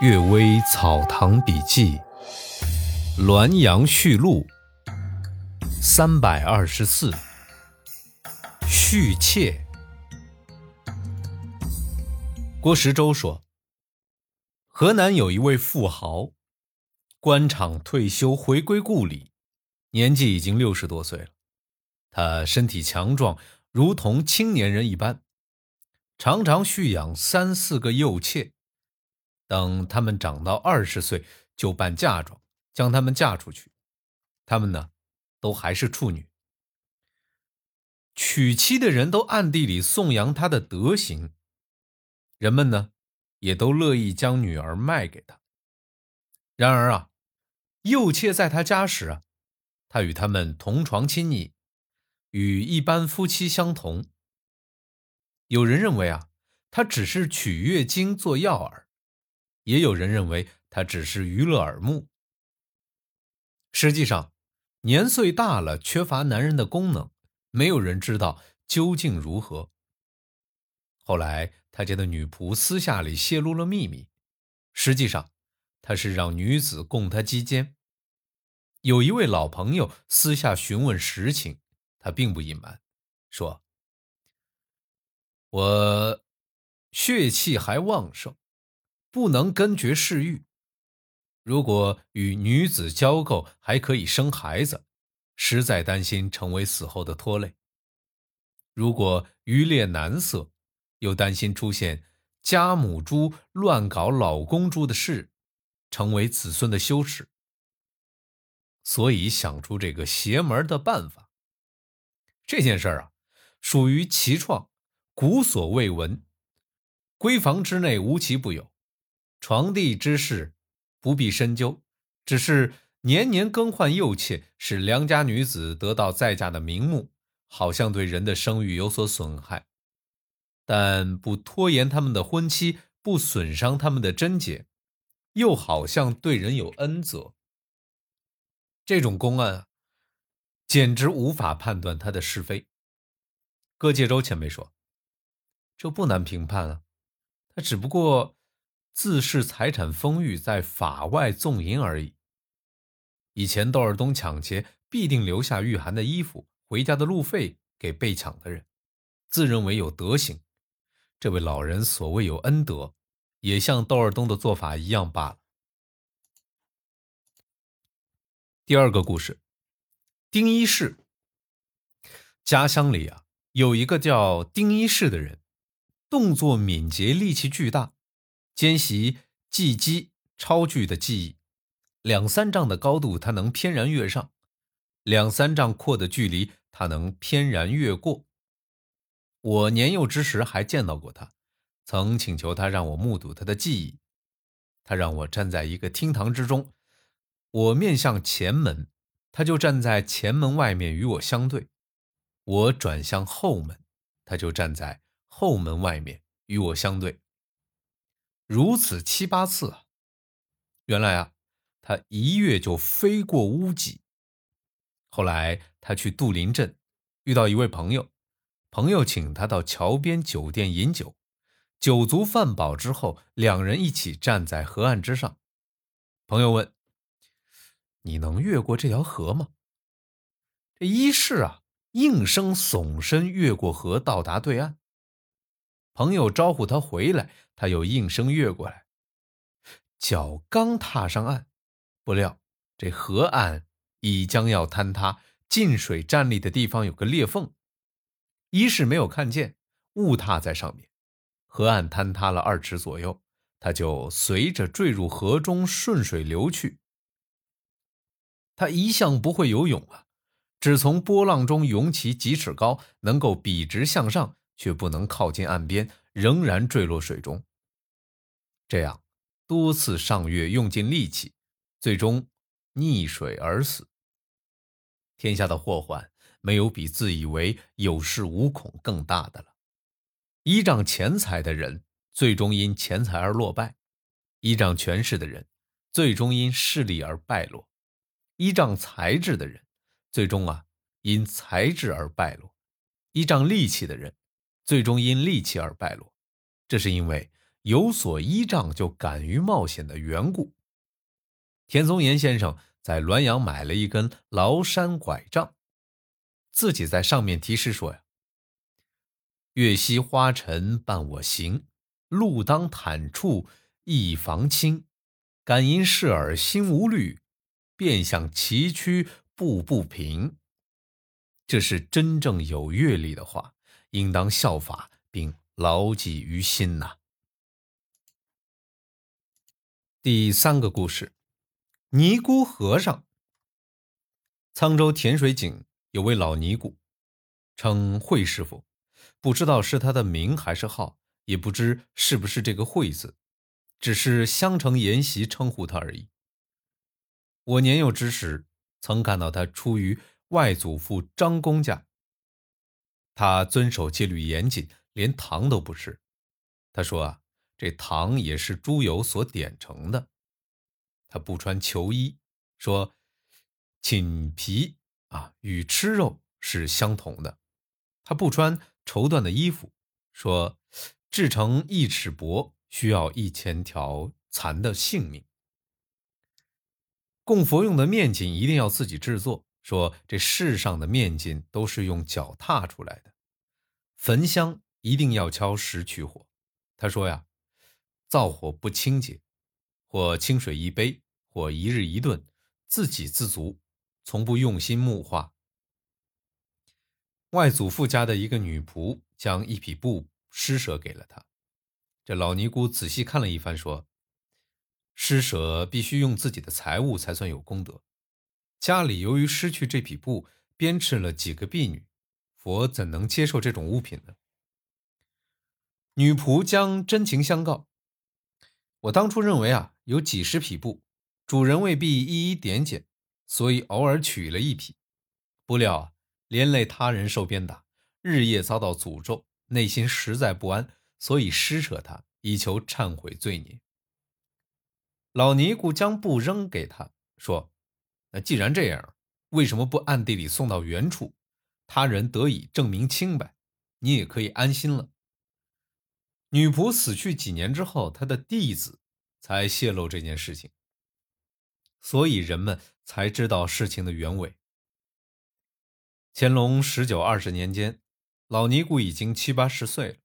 《岳微草堂笔记》滦阳序录三百二十四，续妾。郭时周说，河南有一位富豪，官场退休回归故里，年纪已经六十多岁了。他身体强壮，如同青年人一般，常常蓄养三四个幼妾。等他们长到二十岁，就办嫁妆，将他们嫁出去。他们呢，都还是处女。娶妻的人都暗地里颂扬他的德行，人们呢，也都乐意将女儿卖给他。然而啊，幼妾在他家时啊，他与他们同床亲昵，与一般夫妻相同。有人认为啊，他只是取月经做药饵。也有人认为他只是娱乐耳目。实际上，年岁大了，缺乏男人的功能，没有人知道究竟如何。后来，他家的女仆私下里泄露了秘密，实际上，他是让女子供他鸡奸。有一位老朋友私下询问实情，他并不隐瞒，说：“我血气还旺盛。”不能根绝世欲。如果与女子交媾还可以生孩子，实在担心成为死后的拖累。如果渔猎男色，又担心出现家母猪乱搞老公猪的事，成为子孙的羞耻。所以想出这个邪门的办法。这件事啊，属于奇创，古所未闻，闺房之内无奇不有。床第之事不必深究，只是年年更换幼妾，使良家女子得到再嫁的名目，好像对人的声誉有所损害，但不拖延他们的婚期，不损伤他们的贞洁，又好像对人有恩泽。这种公案，简直无法判断他的是非。葛介洲前辈说：“这不难评判啊，他只不过……”自恃财产丰裕，在法外纵淫而已。以前窦尔东抢劫，必定留下御寒的衣服、回家的路费给被抢的人，自认为有德行。这位老人所谓有恩德，也像窦尔东的做法一样罢了。第二个故事，丁一士。家乡里啊，有一个叫丁一士的人，动作敏捷，力气巨大。兼习技击超距的技艺，两三丈的高度他能翩然跃上，两三丈阔的距离他能翩然越过。我年幼之时还见到过他，曾请求他让我目睹他的技艺。他让我站在一个厅堂之中，我面向前门，他就站在前门外面与我相对；我转向后门，他就站在后门外面与我相对。如此七八次啊！原来啊，他一跃就飞过屋脊。后来他去杜林镇，遇到一位朋友，朋友请他到桥边酒店饮酒。酒足饭饱之后，两人一起站在河岸之上。朋友问：“你能越过这条河吗？”这一世啊，应声耸身越过河，到达对岸。朋友招呼他回来，他又应声越过来。脚刚踏上岸，不料这河岸已将要坍塌，进水站立的地方有个裂缝，一是没有看见，误踏在上面，河岸坍塌了二尺左右，他就随着坠入河中，顺水流去。他一向不会游泳啊，只从波浪中涌起几尺高，能够笔直向上。却不能靠近岸边，仍然坠落水中。这样多次上月，用尽力气，最终溺水而死。天下的祸患，没有比自以为有恃无恐更大的了。依仗钱财的人，最终因钱财而落败；依仗权势的人，最终因势力而败落；依仗才智的人，最终啊因才智而败落；依仗力气的人。最终因戾气而败落，这是因为有所依仗就敢于冒险的缘故。田宗岩先生在滦阳买了一根崂山拐杖，自己在上面题诗说呀：“月溪花尘伴我行，路当坦处一防轻。感因视耳心无虑，便向崎岖步步平。”这是真正有阅历的话，应当效法并牢记于心呐。第三个故事，尼姑和尚。沧州甜水井有位老尼姑，称慧师傅，不知道是他的名还是号，也不知是不是这个慧字，只是乡城沿袭称呼他而已。我年幼之时，曾看到他出于。外祖父张公家，他遵守戒律严谨，连糖都不吃。他说啊，这糖也是猪油所点成的。他不穿裘衣，说寝皮啊与吃肉是相同的。他不穿绸缎的衣服，说制成一尺帛需要一千条蚕的性命。供佛用的面巾一定要自己制作。说这世上的面筋都是用脚踏出来的，焚香一定要敲石取火。他说呀，灶火不清洁，或清水一杯，或一日一顿，自给自足，从不用心木化。外祖父家的一个女仆将一匹布施舍给了他，这老尼姑仔细看了一番，说：施舍必须用自己的财物才算有功德。家里由于失去这匹布，鞭笞了几个婢女，佛怎能接受这种物品呢？女仆将真情相告：“我当初认为啊，有几十匹布，主人未必一一点检，所以偶尔取了一匹。不料啊，连累他人受鞭打，日夜遭到诅咒，内心实在不安，所以施舍他，以求忏悔罪孽。”老尼姑将布扔给他，说。那既然这样，为什么不暗地里送到原处，他人得以证明清白，你也可以安心了。女仆死去几年之后，他的弟子才泄露这件事情，所以人们才知道事情的原委。乾隆十九二十年间，老尼姑已经七八十岁了，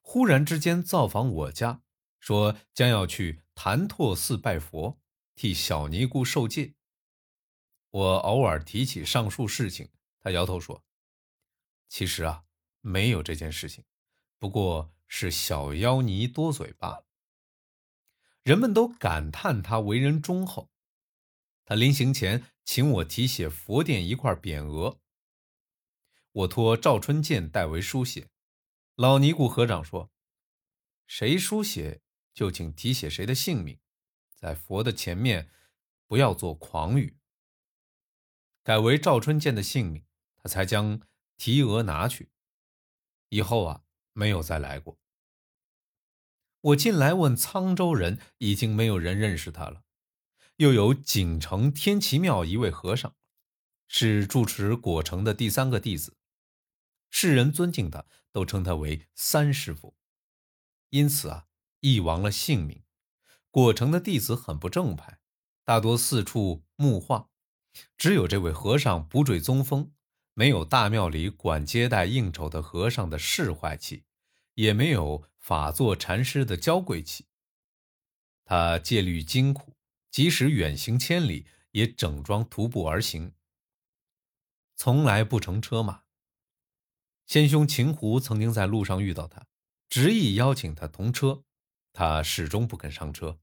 忽然之间造访我家，说将要去潭柘寺拜佛，替小尼姑受戒。我偶尔提起上述事情，他摇头说：“其实啊，没有这件事情，不过是小妖尼多嘴罢了。”人们都感叹他为人忠厚。他临行前请我题写佛殿一块匾额，我托赵春健代为书写。老尼姑和尚说：“谁书写就请题写谁的姓名，在佛的前面，不要做狂语。”改为赵春健的姓名，他才将提额拿去。以后啊，没有再来过。我进来问沧州人，已经没有人认识他了。又有锦城天齐庙一位和尚，是住持果城的第三个弟子，世人尊敬他，都称他为三师傅。因此啊，亦亡了性命。果城的弟子很不正派，大多四处木化。只有这位和尚不坠宗风，没有大庙里管接待应酬的和尚的释怀气，也没有法座禅师的娇贵气。他戒律精苦，即使远行千里，也整装徒步而行，从来不乘车马。先兄秦湖曾经在路上遇到他，执意邀请他同车，他始终不肯上车。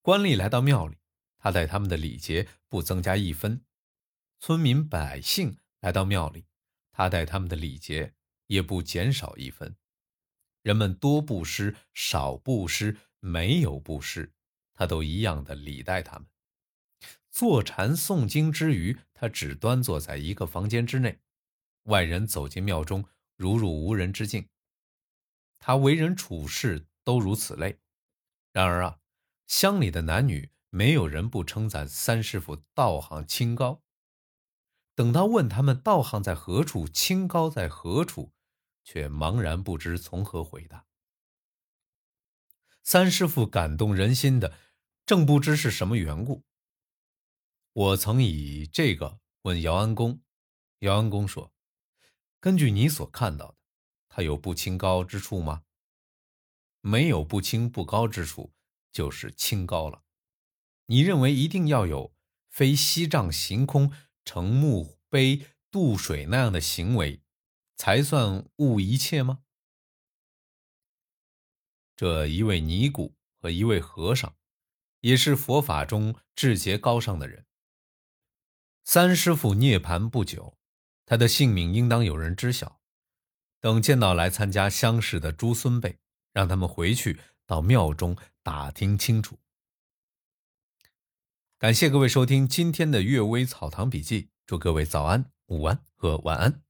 官吏来到庙里。他待他们的礼节不增加一分，村民百姓来到庙里，他待他们的礼节也不减少一分。人们多布施、少布施、没有布施，他都一样的礼待他们。坐禅诵经之余，他只端坐在一个房间之内，外人走进庙中如入无人之境。他为人处事都如此类。然而啊，乡里的男女。没有人不称赞三师傅道行清高。等到问他们道行在何处，清高在何处，却茫然不知从何回答。三师傅感动人心的，正不知是什么缘故。我曾以这个问姚安公，姚安公说：“根据你所看到的，他有不清高之处吗？没有不清不高之处，就是清高了。你认为一定要有非西藏行空、乘木碑渡水那样的行为，才算悟一切吗？”这一位尼姑和一位和尚，也是佛法中志节高尚的人。三师傅涅槃不久，他的姓名应当有人知晓。等见到来参加乡试的诸孙辈，让他们回去到庙中打听清楚。感谢各位收听今天的《阅微草堂笔记》，祝各位早安、午安和晚安。